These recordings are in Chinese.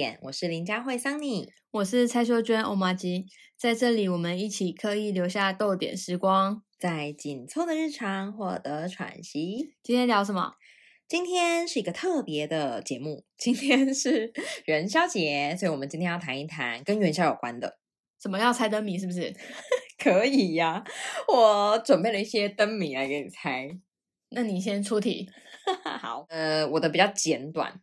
点，我是林佳慧桑尼，我是蔡秀娟欧玛吉，在这里我们一起刻意留下逗点时光，在紧凑的日常获得喘息。今天聊什么？今天是一个特别的节目，今天是 元宵节，所以我们今天要谈一谈跟元宵有关的。什么要猜灯谜？是不是？可以呀，我准备了一些灯谜来给你猜。那你先出题。好，呃，我的比较简短。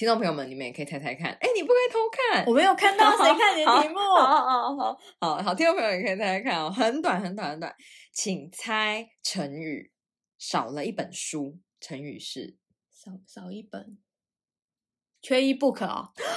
听众朋友们，你们也可以猜猜看。哎，你不可以偷看，我没有看到，谁看你的题目？好好好好好，听众朋友也可以猜猜看哦，很短很短很短，请猜成语，少了一本书，成语是少少一本，缺一不可哦。你好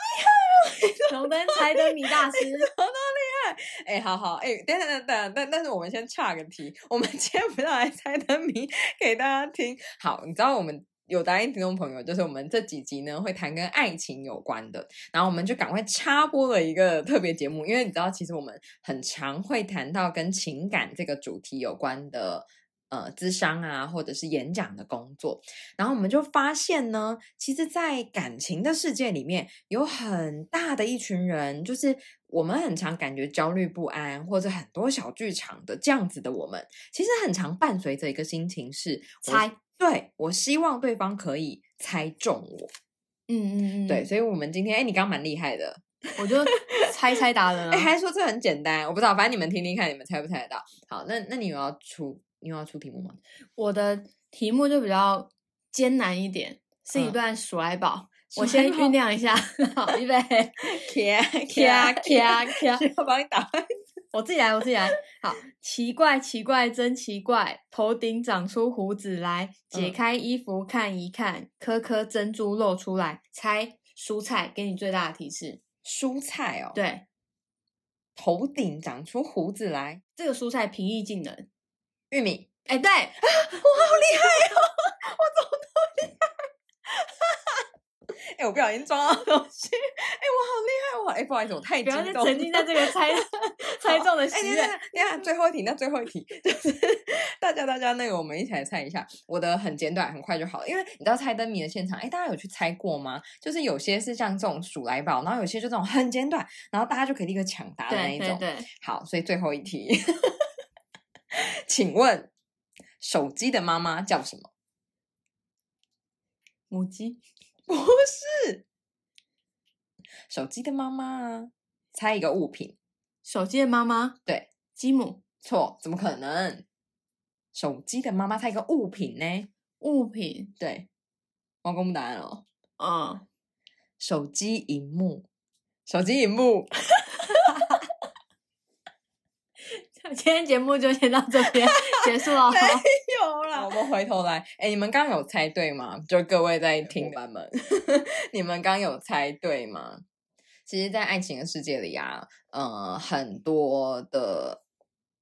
厉害哦，荣登猜灯谜大师，好多厉害。哎，好好，哎，等等等等，但但是我们先岔个题，我们今天不要来猜灯谜给大家听。好，你知道我们。有答应听众朋友，就是我们这几集呢会谈跟爱情有关的，然后我们就赶快插播了一个特别节目，因为你知道，其实我们很常会谈到跟情感这个主题有关的，呃，咨商啊，或者是演讲的工作，然后我们就发现呢，其实，在感情的世界里面，有很大的一群人，就是我们很常感觉焦虑不安，或者很多小剧场的这样子的我们，其实很常伴随着一个心情是猜。对，我希望对方可以猜中我。嗯嗯嗯，对，所以，我们今天，哎，你刚刚蛮厉害的，我就猜猜答 了。哎，还说这很简单，我不知道，反正你们听听看，你们猜不猜得到？好，那那你有要出，你有要出题目吗？我的题目就比较艰难一点，是一段鼠来宝。我先酝酿一下，好，预备，卡卡卡卡，我帮你打。我自己来，我自己来。好，奇怪，奇怪，真奇怪，头顶长出胡子来，解开衣服看一看，颗颗珍珠露出来。猜蔬菜，给你最大的提示。蔬菜哦，对，头顶长出胡子来，这个蔬菜平易近人。玉米，哎，对，我好厉害哦，我怎么都 哎，我不小心撞到东西。哎，我好厉害！我哎，不好意思，我太激动。沉浸在这个猜 猜中的喜悦。你看，最后一题，那最后一题 就是大家，大家那个，我们一起来猜一下。我的很简短，很快就好了。因为你知道猜灯谜的现场，哎，大家有去猜过吗？就是有些是像这种数来宝，然后有些就这种很简短，然后大家就可以立刻抢答的那一种。对，好，所以最后一题，请问手机的妈妈叫什么？母鸡。不是手机的妈妈，猜一个物品。手机的妈妈，对，积木。错，怎么可能？手机的妈妈猜一个物品呢？物品，对，我公布答案了。嗯，手机荧幕，手机荧幕。今天节目就先到这边 结束了。没有啦，我们回头来。哎，你们刚刚有猜对吗？就各位在听版们，你们刚有猜对吗？其实，在爱情的世界里啊，呃，很多的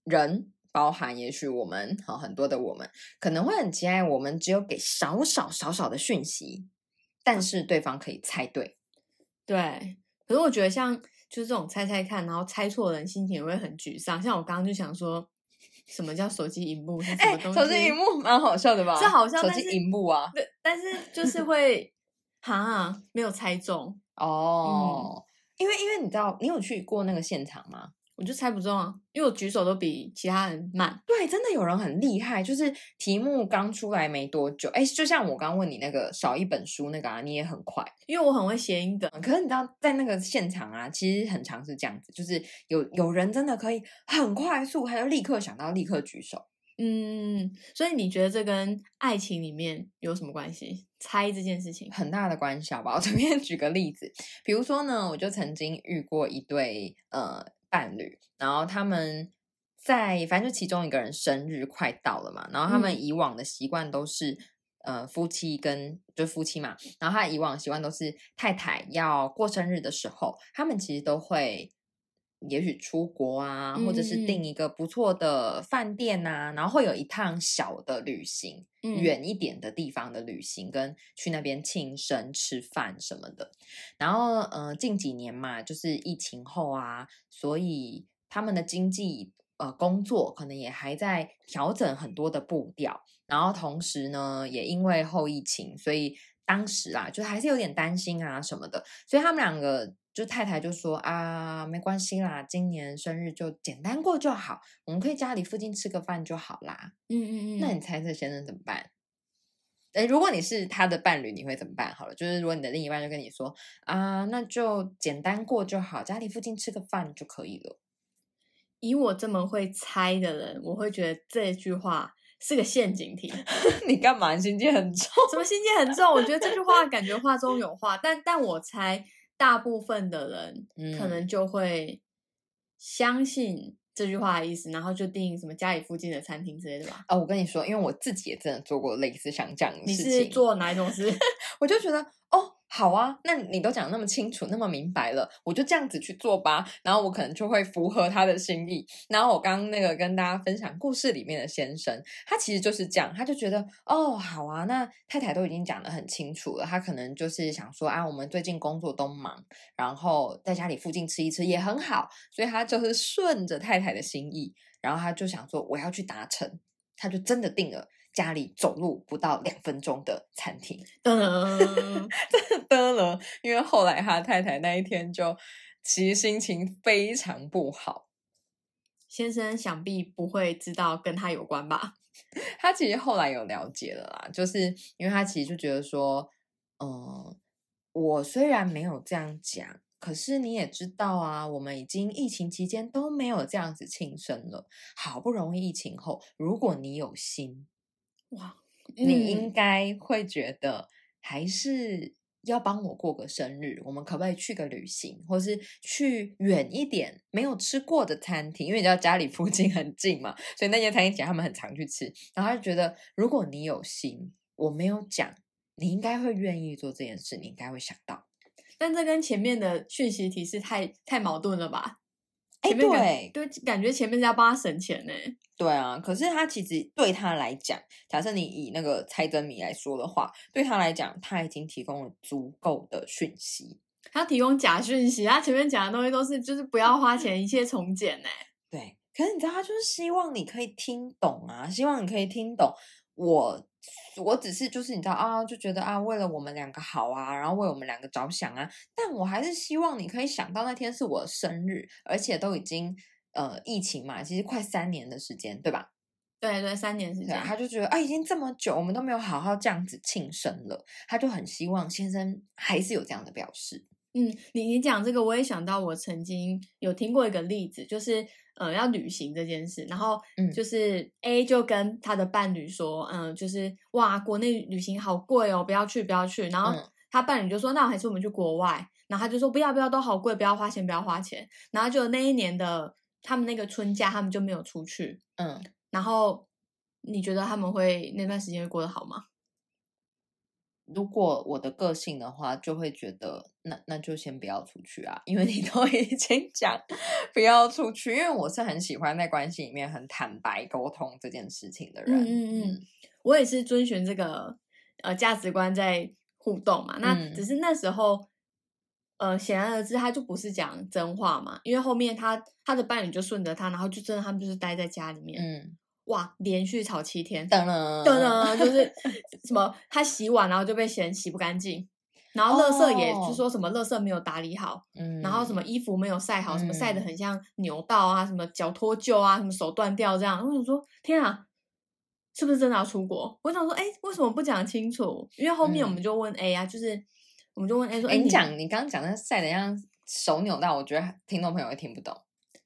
人，包含也许我们，好很多的我们，可能会很期待我们只有给少少少少的讯息，但是对方可以猜对。对，可是我觉得像。就是这种猜猜看，然后猜错的人心情也会很沮丧。像我刚刚就想说，什么叫手机荧幕？哎，手机荧幕蛮好笑的吧？是好笑，手机荧幕啊。对，但是就是会 哈没有猜中哦。因为因为你知道，你有去过那个现场吗？我就猜不中啊，因为我举手都比其他人慢。对，真的有人很厉害，就是题目刚出来没多久，哎，就像我刚问你那个少一本书那个啊，你也很快，因为我很会谐音梗。可是你知道，在那个现场啊，其实很常是这样子，就是有有人真的可以很快速，他就立刻想到，立刻举手。嗯，所以你觉得这跟爱情里面有什么关系？猜这件事情很大的关系，好吧？我 随便举个例子，比如说呢，我就曾经遇过一对呃。伴侣，然后他们在反正就其中一个人生日快到了嘛，然后他们以往的习惯都是呃夫妻跟就夫妻嘛，然后他以往习惯都是太太要过生日的时候，他们其实都会也许出国啊，或者是订一个不错的饭店呐，然后会有一趟小的旅行，远一点的地方的旅行，跟去那边庆生吃饭什么的。然后呃近几年嘛，就是疫情后啊。所以他们的经济呃工作可能也还在调整很多的步调，然后同时呢，也因为后疫情，所以当时啊，就还是有点担心啊什么的，所以他们两个就太太就说啊，没关系啦，今年生日就简单过就好，我们可以家里附近吃个饭就好啦。嗯嗯嗯，那你猜这先生怎么办？诶，如果你是他的伴侣，你会怎么办？好了，就是如果你的另一半就跟你说啊，那就简单过就好，家里附近吃个饭就可以了。以我这么会猜的人，我会觉得这句话是个陷阱题。你干嘛心机很重？什么心机很重？我觉得这句话感觉话中有话，但但我猜大部分的人可能就会相信。这句话的意思，然后就订什么家里附近的餐厅之类的吧。哦，我跟你说，因为我自己也真的做过类似像这样的事情。你是做哪一种事？我就觉得哦。好啊，那你都讲那么清楚，那么明白了，我就这样子去做吧。然后我可能就会符合他的心意。然后我刚刚那个跟大家分享故事里面的先生，他其实就是这样，他就觉得哦，好啊，那太太都已经讲的很清楚了，他可能就是想说啊，我们最近工作都忙，然后在家里附近吃一吃也很好，所以他就是顺着太太的心意，然后他就想说我要去达成，他就真的定了。家里走路不到两分钟的餐厅，噔，真的了。因为后来他太太那一天就其实心情非常不好。先生想必不会知道跟他有关吧？他其实后来有了解了啦，就是因为他其实就觉得说，嗯，我虽然没有这样讲，可是你也知道啊，我们已经疫情期间都没有这样子庆生了，好不容易疫情后，如果你有心。哇，你应该会觉得还是要帮我过个生日，我们可不可以去个旅行，或是去远一点没有吃过的餐厅？因为你知道家里附近很近嘛，所以那些餐厅其实他们很常去吃。然后他就觉得，如果你有心，我没有讲，你应该会愿意做这件事，你应该会想到。但这跟前面的讯息提示太太矛盾了吧？哎，对对，感觉前面是要帮他省钱呢。对啊，可是他其实对他来讲，假设你以那个猜灯谜来说的话，对他来讲，他已经提供了足够的讯息。他提供假讯息，他前面讲的东西都是就是不要花钱，一切从简呢。对，可是你知道，他就是希望你可以听懂啊，希望你可以听懂我。我只是就是你知道啊，就觉得啊，为了我们两个好啊，然后为我们两个着想啊，但我还是希望你可以想到那天是我的生日，而且都已经呃疫情嘛，其实快三年的时间，对吧？对对，三年时间，他就觉得啊，已经这么久，我们都没有好好这样子庆生了，他就很希望先生还是有这样的表示。嗯，你你讲这个，我也想到我曾经有听过一个例子，就是。呃，要旅行这件事，然后就是 A 就跟他的伴侣说，嗯，就是哇，国内旅行好贵哦，不要去，不要去。然后他伴侣就说，那还是我们去国外。然后他就说，不要，不要，都好贵，不要花钱，不要花钱。然后就那一年的他们那个春假，他们就没有出去。嗯，然后你觉得他们会那段时间会过得好吗？如果我的个性的话，就会觉得那那就先不要出去啊，因为你都已经讲不要出去。因为我是很喜欢在关系里面很坦白沟通这件事情的人。嗯嗯嗯，我也是遵循这个呃价值观在互动嘛。那只是那时候呃显然而知，他就不是讲真话嘛。因为后面他他的伴侣就顺着他，然后就真的他们就是待在家里面。嗯。哇！连续吵七天，等了等了，就 是什么他洗碗，然后就被嫌洗不干净，然后垃圾也就说什么垃圾没有打理好，嗯，然后什么衣服没有晒好，什么晒的很像扭到啊，什么脚脱臼啊，什么手断掉这样。我想说，天啊，是不是真的要出国？我想说，哎，为什么不讲清楚？因为后面我们就问 A 啊，就是我们就问 A 说，哎，你讲你刚刚讲那晒的像手扭到，我觉得听众朋友会听不懂。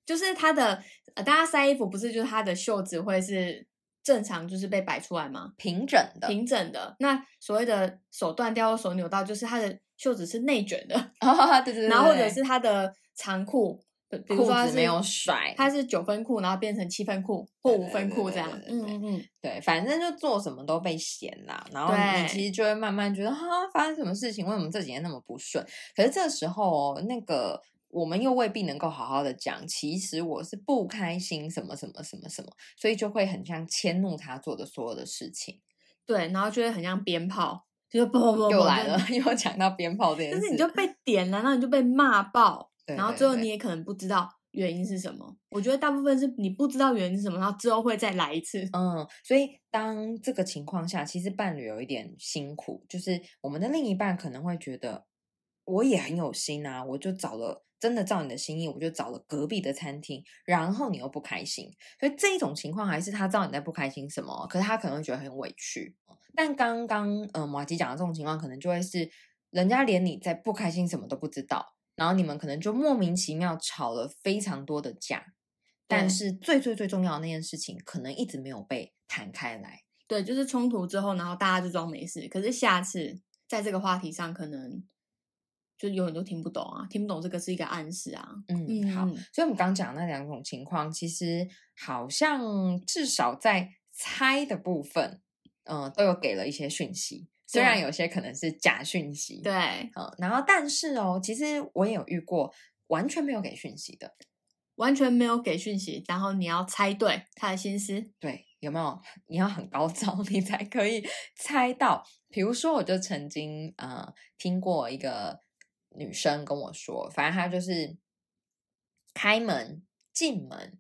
就是他的，呃，大家塞衣服不是就是他的袖子会是正常，就是被摆出来吗？平整的，平整的。那所谓的手断掉或手扭到，就是他的袖子是内卷的。对对对。然后或者是他的长裤，比如说没有甩，它是九分裤，然后变成七分裤或五分裤这样。嗯嗯嗯。对，反正就做什么都被嫌啦。然后你其实就会慢慢觉得，哈，发生什么事情？为什么这几年那么不顺？可是这时候那个。我们又未必能够好好的讲，其实我是不开心，什么什么什么什么，所以就会很像迁怒他做的所有的事情，对，然后就会很像鞭炮，就嘣嘣又来了，又讲到鞭炮这件事，但是你就被点了，然后你就被骂爆，然后最后你也可能不知道原因是什么？我觉得大部分是你不知道原因是什么，然后之后会再来一次。嗯，所以当这个情况下，其实伴侣有一点辛苦，就是我们的另一半可能会觉得，我也很有心啊，我就找了真的照你的心意，我就找了隔壁的餐厅，然后你又不开心，所以这一种情况还是他知道你在不开心什么，可是他可能会觉得很委屈。但刚刚呃马吉讲的这种情况，可能就会是人家连你在不开心什么都不知道。然后你们可能就莫名其妙吵了非常多的架，但是最最最重要的那件事情可能一直没有被谈开来。对，就是冲突之后，然后大家就装没事。可是下次在这个话题上，可能就有很多听不懂啊，听不懂这个是一个暗示啊。嗯，好。所以我们刚讲那两种情况，其实好像至少在猜的部分，嗯，都有给了一些讯息。虽然有些可能是假讯息，对，嗯，然后但是哦，其实我也有遇过完全没有给讯息的，完全没有给讯息，然后你要猜对他的心思，对，有没有？你要很高招，你才可以猜到。比如说，我就曾经呃听过一个女生跟我说，反正她就是开门进门，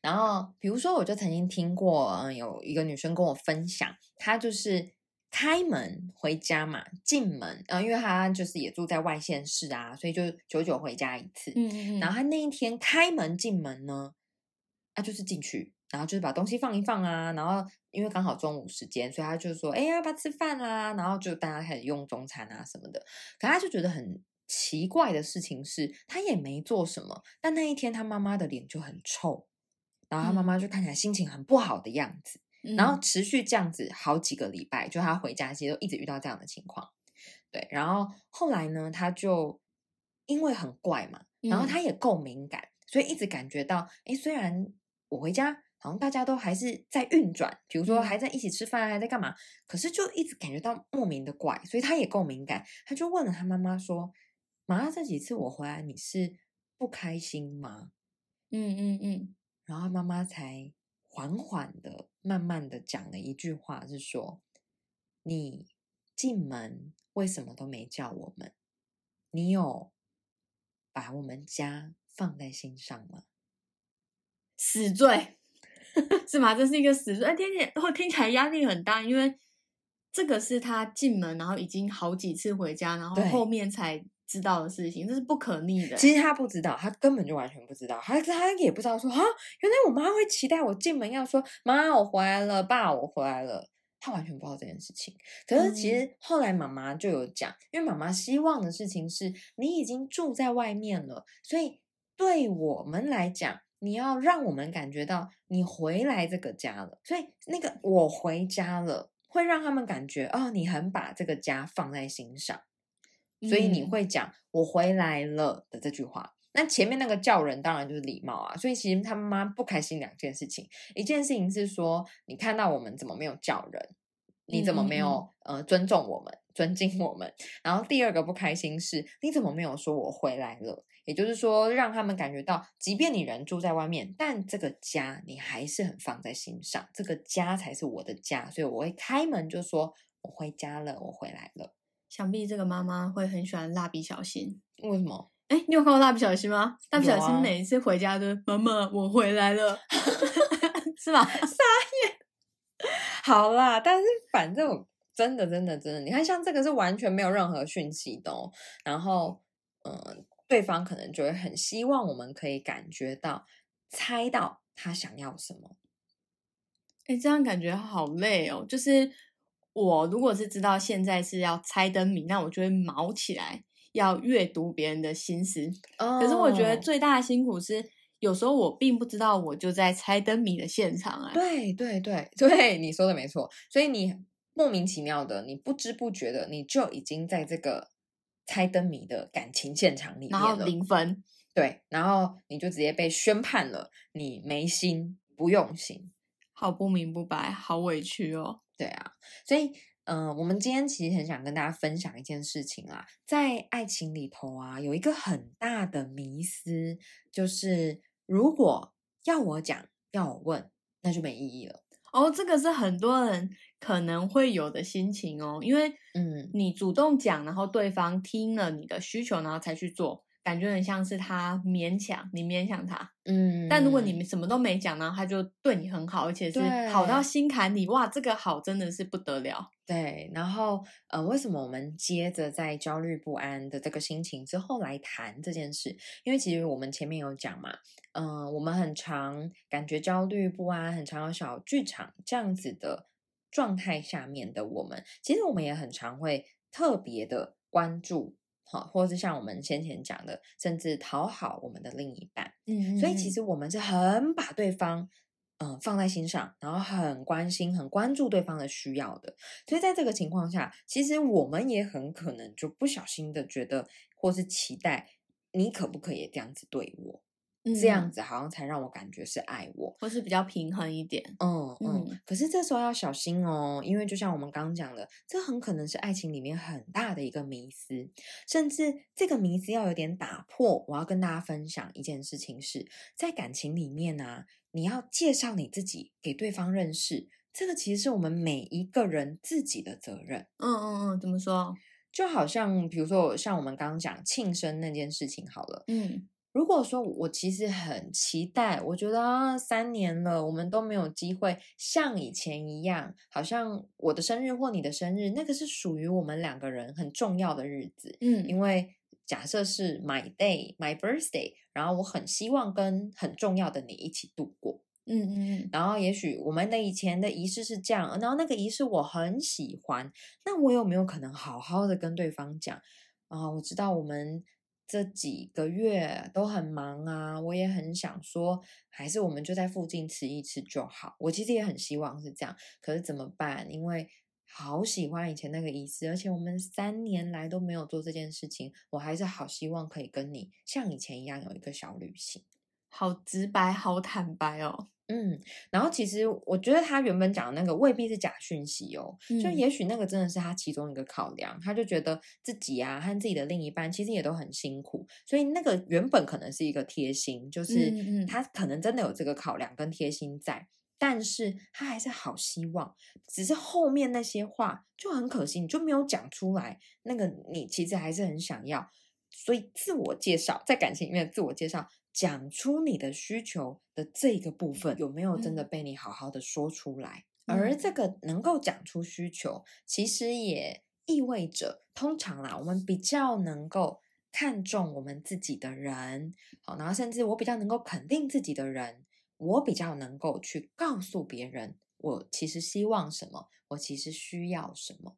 然后比如说，我就曾经听过，嗯，有一个女生跟我分享，她就是。开门回家嘛，进门，呃，因为她就是也住在外县市啊，所以就久久回家一次。嗯嗯嗯。然后她那一天开门进门呢，他就是进去，然后就是把东西放一放啊，然后因为刚好中午时间，所以他就说：“哎，要不要吃饭啦？”然后就大家开始用中餐啊什么的。可他就觉得很奇怪的事情是，他也没做什么，但那一天他妈妈的脸就很臭，然后他妈妈就看起来心情很不好的样子。然后持续这样子好几个礼拜，就他回家其实都一直遇到这样的情况，对。然后后来呢，他就因为很怪嘛，然后他也够敏感，所以一直感觉到，哎，虽然我回家好像大家都还是在运转，比如说还在一起吃饭，还在干嘛，可是就一直感觉到莫名的怪，所以他也够敏感，他就问了他妈妈说：“妈，这几次我回来你是不开心吗？”嗯嗯嗯，然后妈妈才。缓缓的、慢慢的讲了一句话，是说：“你进门为什么都没叫我们？你有把我们家放在心上吗？”死罪 是吗？这是一个死罪。哎，听起来会听起来压力很大，因为这个是他进门，然后已经好几次回家，然后后面才。知道的事情，这是不可逆的。其实他不知道，他根本就完全不知道，他他也不知道说啊，原来我妈会期待我进门要说妈我回来了，爸我回来了，他完全不知道这件事情。可是其实后来妈妈就有讲，因为妈妈希望的事情是你已经住在外面了，所以对我们来讲，你要让我们感觉到你回来这个家了，所以那个我回家了，会让他们感觉哦，你很把这个家放在心上。所以你会讲“我回来了”的这句话，那前面那个叫人当然就是礼貌啊。所以其实他妈不开心两件事情，一件事情是说你看到我们怎么没有叫人，你怎么没有呃尊重我们、尊敬我们？然后第二个不开心是你怎么没有说我回来了？也就是说让他们感觉到，即便你人住在外面，但这个家你还是很放在心上，这个家才是我的家，所以我会开门就说我回家了，我回来了。想必这个妈妈会很喜欢蜡笔小新，为什么？哎，你有看过蜡笔小新吗？蜡笔小新每一次回家都妈妈，我回来了，是吧？傻眼。好啦，但是反正真的真的真的，你看像这个是完全没有任何讯息的，哦然后嗯，对方可能就会很希望我们可以感觉到、猜到他想要什么。哎，这样感觉好累哦，就是。我如果是知道现在是要猜灯谜，那我就会毛起来，要阅读别人的心思。可是我觉得最大的辛苦是，有时候我并不知道我就在猜灯谜的现场啊。对对对对，你说的没错。所以你莫名其妙的，你不知不觉的，你就已经在这个猜灯谜的感情现场里面了。然后零分，对，然后你就直接被宣判了，你没心不用心，好不明不白，好委屈哦。对啊，所以，嗯，我们今天其实很想跟大家分享一件事情啦，在爱情里头啊，有一个很大的迷思，就是如果要我讲，要我问，那就没意义了。哦，这个是很多人可能会有的心情哦，因为，嗯，你主动讲，然后对方听了你的需求，然后才去做，感觉很像是他勉强你勉强他，嗯，但如果你们什么都没讲呢，他就对你很好，而且是好到心坎里，哇，这个好真的是不得了。对，然后呃，为什么我们接着在焦虑不安的这个心情之后来谈这件事？因为其实我们前面有讲嘛，嗯、我们很常感觉焦虑不安，很常有小剧场这样子的状态下面的我们，其实我们也很常会特别的关注。好，或者是像我们先前讲的，甚至讨好我们的另一半，嗯所以其实我们是很把对方，嗯、放在心上，然后很关心、很关注对方的需要的。所以在这个情况下，其实我们也很可能就不小心的觉得，或是期待你可不可以这样子对我，这样子，好像才让我感觉是爱我。或是比较平衡一点。嗯嗯嗯，可是这时候要小心哦，因为就像我们刚刚讲的，这很可能是爱情里面很大的一个迷思，甚至这个迷思要有点打破。我要跟大家分享一件事情是，在感情里面呢、你要介绍你自己给对方认识，这个其实是我们每一个人自己的责任。嗯嗯嗯，怎么说？就好像比如说像我们刚刚讲庆生那件事情好了，嗯如果说我其实很期待，我觉得啊，三年了，我们都没有机会像以前一样，好像我的生日或你的生日，那个是属于我们两个人很重要的日子，嗯，因为假设是 my day, my birthday，然后我很希望跟很重要的你一起度过，嗯嗯嗯，然后也许我们的以前的仪式是这样，然后那个仪式我很喜欢，那我有没有可能好好的跟对方讲啊？我知道我们这几个月都很忙啊，我也很想说，还是我们就在附近吃一吃就好。我其实也很希望是这样，可是怎么办？因为好喜欢以前那个仪式，而且我们三年来都没有做这件事情，我还是好希望可以跟你像以前一样有一个小旅行。好直白，好坦白哦。嗯，然后其实我觉得他原本讲的那个未必是假讯息哦，就嗯。也许那个真的是他其中一个考量，他就觉得自己啊和自己的另一半其实也都很辛苦，所以那个原本可能是一个贴心，就是他可能真的有这个考量跟贴心在，但是他还是好希望，只是后面那些话就很可惜，你就没有讲出来，那个你其实还是很想要，所以自我介绍在感情里面的自我介绍。讲出你的需求的这个部分有没有真的嗯被你好好的说出来？而嗯这个能够讲出需求，其实也意味着，通常啦，我们比较能够看重我们自己的人，好，然后甚至我比较能够肯定自己的人，我比较能够去告诉别人，我其实希望什么，我其实需要什么。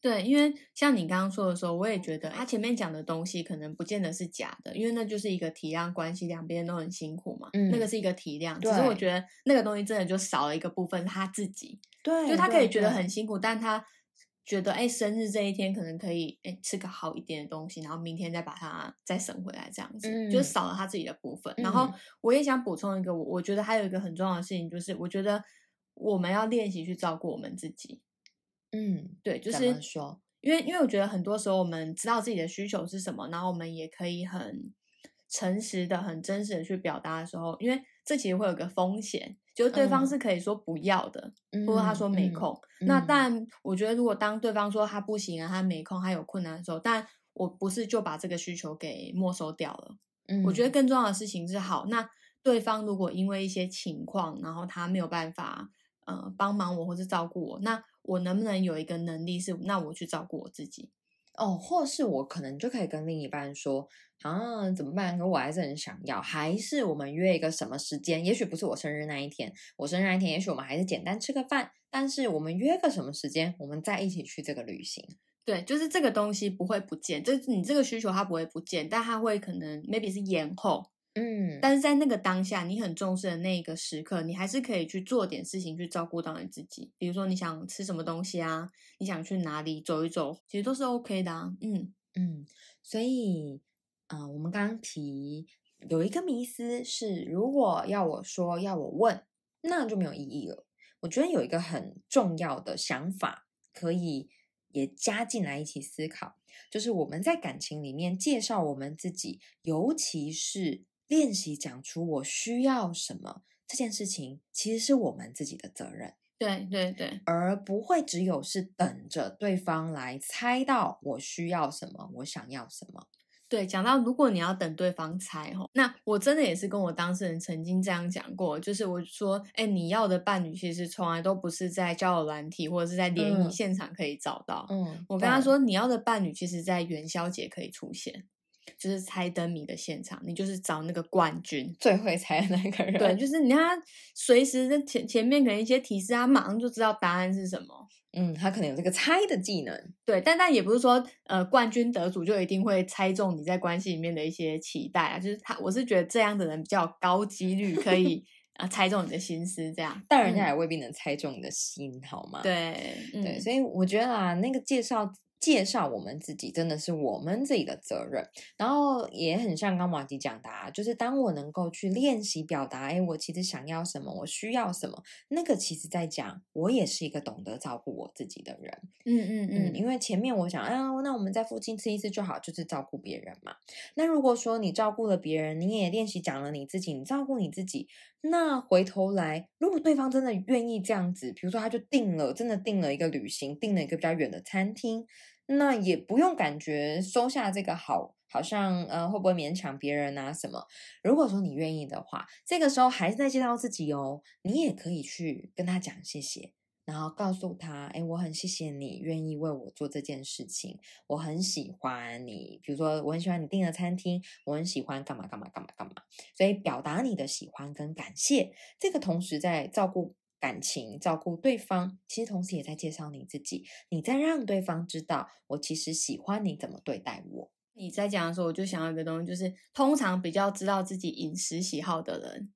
对，因为像你刚刚说的时候，我也觉得他前面讲的东西可能不见得是假的，因为那就是一个体谅关系，两边都很辛苦嘛，那个嗯。是一个体谅。只是我对。觉得那个东西真的就少了一个部分，他自己，对就他可以觉得很辛苦，但他觉得哎，生日这一天可能可以哎吃个好一点的东西，然后明天再把它再省回来，这样子、就嗯。少了他自己的部分。然后嗯。我也想补充一个，我我觉得还有一个很重要的事情，就是我觉得我们要练习去照顾我们自己。嗯，对，就怎是么说？因为因为我觉得很多时候我们知道自己的需求是什么，然后我们也可以很诚实的、很真实的去表达的时候，因为这其实会有个风险，就是对方嗯是可以说不要的，嗯或者他说没嗯空。那嗯但我觉得如果当对方说他不行啊，他没空，他有困难的时候，但我不是就把这个需求给没收掉了。嗯我觉得更重要的事情是，好，那对方如果因为一些情况，然后他没有办法呃帮忙我或是照顾我，那我能不能有一个能力是，那我去照顾我自己？哦，或是我可能就可以跟另一半说啊，怎么办？可我还是很想要，还是我们约一个什么时间？也许不是我生日那一天，我生日那一天，也许我们还是简单吃个饭，但是我们约个什么时间，我们再一起去这个旅行。对，就是这个东西不会不见，就是你这个需求它不会不见，但它会可能 maybe 是延后，嗯，但是在那个当下，你很重视的那个时刻，你还是可以去做点事情去照顾到你自己。比如说你想吃什么东西啊，你想去哪里走一走，其实都是 OK 的啊。嗯嗯，所以，嗯、我们刚刚提有一个迷思是，如果要我说，要我问，那就没有意义了。我觉得有一个很重要的想法，可以也加进来一起思考，就是我们在感情里面介绍我们自己，尤其是练习讲出我需要什么这件事情，其实是我们自己的责任。对对对，而不会只有是等着对方来猜到我需要什么，我想要什么。对，讲到如果你要等对方猜哈，那我真的也是跟我当事人曾经这样讲过，就是我说，哎，你要的伴侣其实从来都不是在交友软体或者是在联谊现场可以找到。嗯，我跟他说，你要的伴侣其实在元宵节可以出现，就是猜灯谜的现场，你就是找那个冠军，最会猜的那个人。对，就是你看他随时在前前面可能一些提示，他马上就知道答案是什么。嗯，他可能有这个猜的技能，对，但但也不是说，呃，冠军得主就一定会猜中你在关系里面的一些期待啊，就是他，我是觉得这样的人比较高几率可以啊 猜中你的心思，这样，但人家也未必能猜中你的心，好吗？对，对，所以我觉得啊，那个介绍。介绍我们自己真的是我们自己的责任，然后也很像刚马吉讲的，啊就是当我能够去练习表达，哎，我其实想要什么，我需要什么，那个其实在讲我也是一个懂得照顾我自己的人。嗯嗯嗯，因为前面我想，啊，那我们在附近吃一次就好，就是照顾别人嘛。那如果说你照顾了别人，你也练习讲了你自己，你照顾你自己，那回头来，如果对方真的愿意这样子，比如说他就定了，真的定了一个旅行，定了一个比较远的餐厅。那也不用感觉收下这个好，好像呃会不会勉强别人啊什么？如果说你愿意的话，这个时候还是在介绍自己哦，你也可以去跟他讲谢谢，然后告诉他，哎，我很谢谢你愿意为我做这件事情，我很喜欢你，比如说我很喜欢你订的餐厅，我很喜欢干嘛干嘛干嘛干嘛，所以表达你的喜欢跟感谢，这个同时在照顾。感情照顾对方，其实同时也在介绍你自己，你在让对方知道，我其实喜欢你怎么对待我。你在讲的时候，我就想要一个东西，就是通常比较知道自己饮食喜好的人，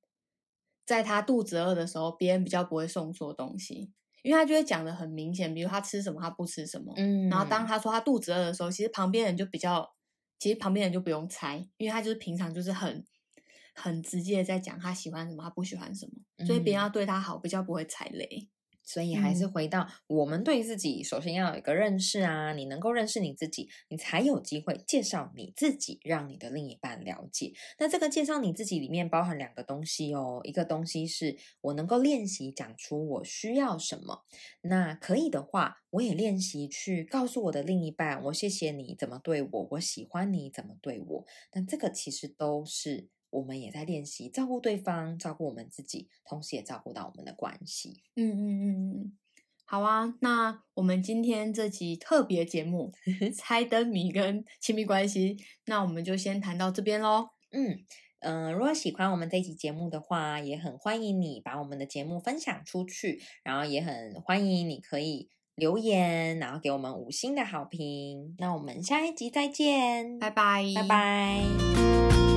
在他肚子饿的时候，别人比较不会送错东西，因为他就会讲的很明显，比如他吃什么，他不吃什么。嗯，然后当他说他肚子饿的时候，其实旁边人就比较，其实旁边人就不用猜，因为他就是平常就是很。很直接的在讲他喜欢什么，他不喜欢什么，所以别人要对他好，比较不会踩雷。所以还是回到我们对自己，首先要有一个认识啊，你能够认识你自己，你才有机会介绍你自己，让你的另一半了解。那这个介绍你自己里面包含两个东西哦，一个东西是我能够练习讲出我需要什么，那可以的话，我也练习去告诉我的另一半，我谢谢你怎么对我，我喜欢你怎么对我。那这个其实都是。我们也在练习照顾对方，照顾我们自己，同时也照顾到我们的关系。嗯嗯嗯嗯，好啊。那我们今天这集特别节目 猜灯谜跟亲密关系，那我们就先谈到这边喽。嗯嗯，如果喜欢我们这集节目的话，也很欢迎你把我们的节目分享出去，然后也很欢迎你可以留言，然后给我们五星的好评。那我们下一集再见，拜拜，拜拜。